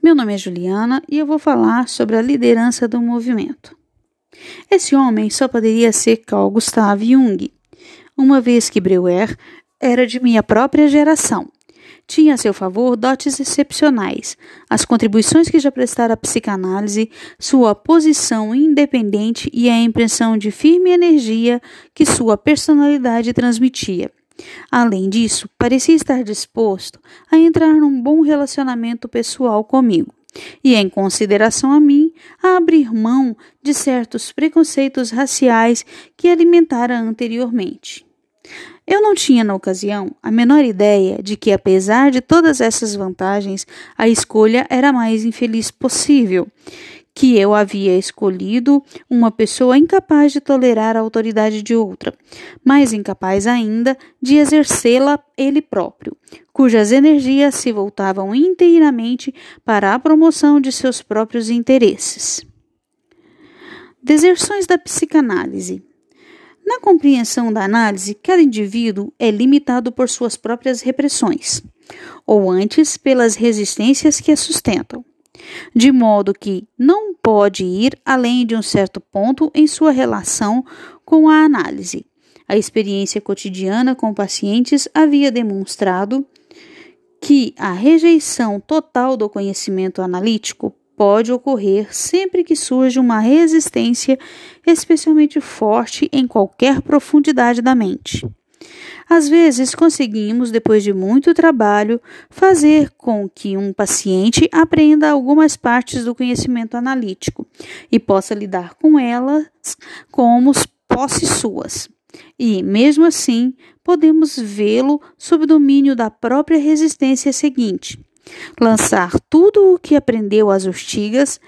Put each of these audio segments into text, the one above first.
Meu nome é Juliana e eu vou falar sobre a liderança do movimento. Esse homem só poderia ser Carl Gustav Jung, uma vez que Breuer era de minha própria geração. Tinha a seu favor dotes excepcionais, as contribuições que já prestara à psicanálise, sua posição independente e a impressão de firme energia que sua personalidade transmitia. Além disso, parecia estar disposto a entrar num bom relacionamento pessoal comigo e, em consideração a mim, a abrir mão de certos preconceitos raciais que alimentara anteriormente. Eu não tinha, na ocasião, a menor ideia de que, apesar de todas essas vantagens, a escolha era a mais infeliz possível que eu havia escolhido uma pessoa incapaz de tolerar a autoridade de outra, mais incapaz ainda de exercê-la ele próprio, cujas energias se voltavam inteiramente para a promoção de seus próprios interesses. Deserções da psicanálise. Na compreensão da análise, cada indivíduo é limitado por suas próprias repressões, ou antes pelas resistências que a sustentam de modo que não pode ir além de um certo ponto em sua relação com a análise. A experiência cotidiana com pacientes havia demonstrado que a rejeição total do conhecimento analítico pode ocorrer sempre que surge uma resistência especialmente forte em qualquer profundidade da mente. Às vezes, conseguimos, depois de muito trabalho, fazer com que um paciente aprenda algumas partes do conhecimento analítico e possa lidar com elas como posse suas. E, mesmo assim, podemos vê-lo sob domínio da própria resistência seguinte: lançar tudo o que aprendeu às ortigas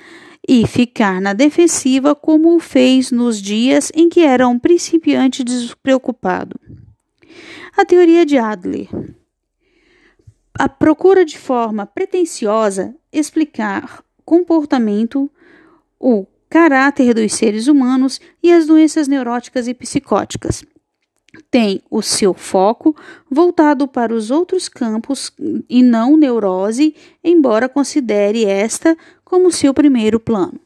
e ficar na defensiva como o fez nos dias em que era um principiante despreocupado. A teoria de Adler. A procura de forma pretensiosa explicar comportamento, o caráter dos seres humanos e as doenças neuróticas e psicóticas. Tem o seu foco voltado para os outros campos e não neurose, embora considere esta como seu primeiro plano.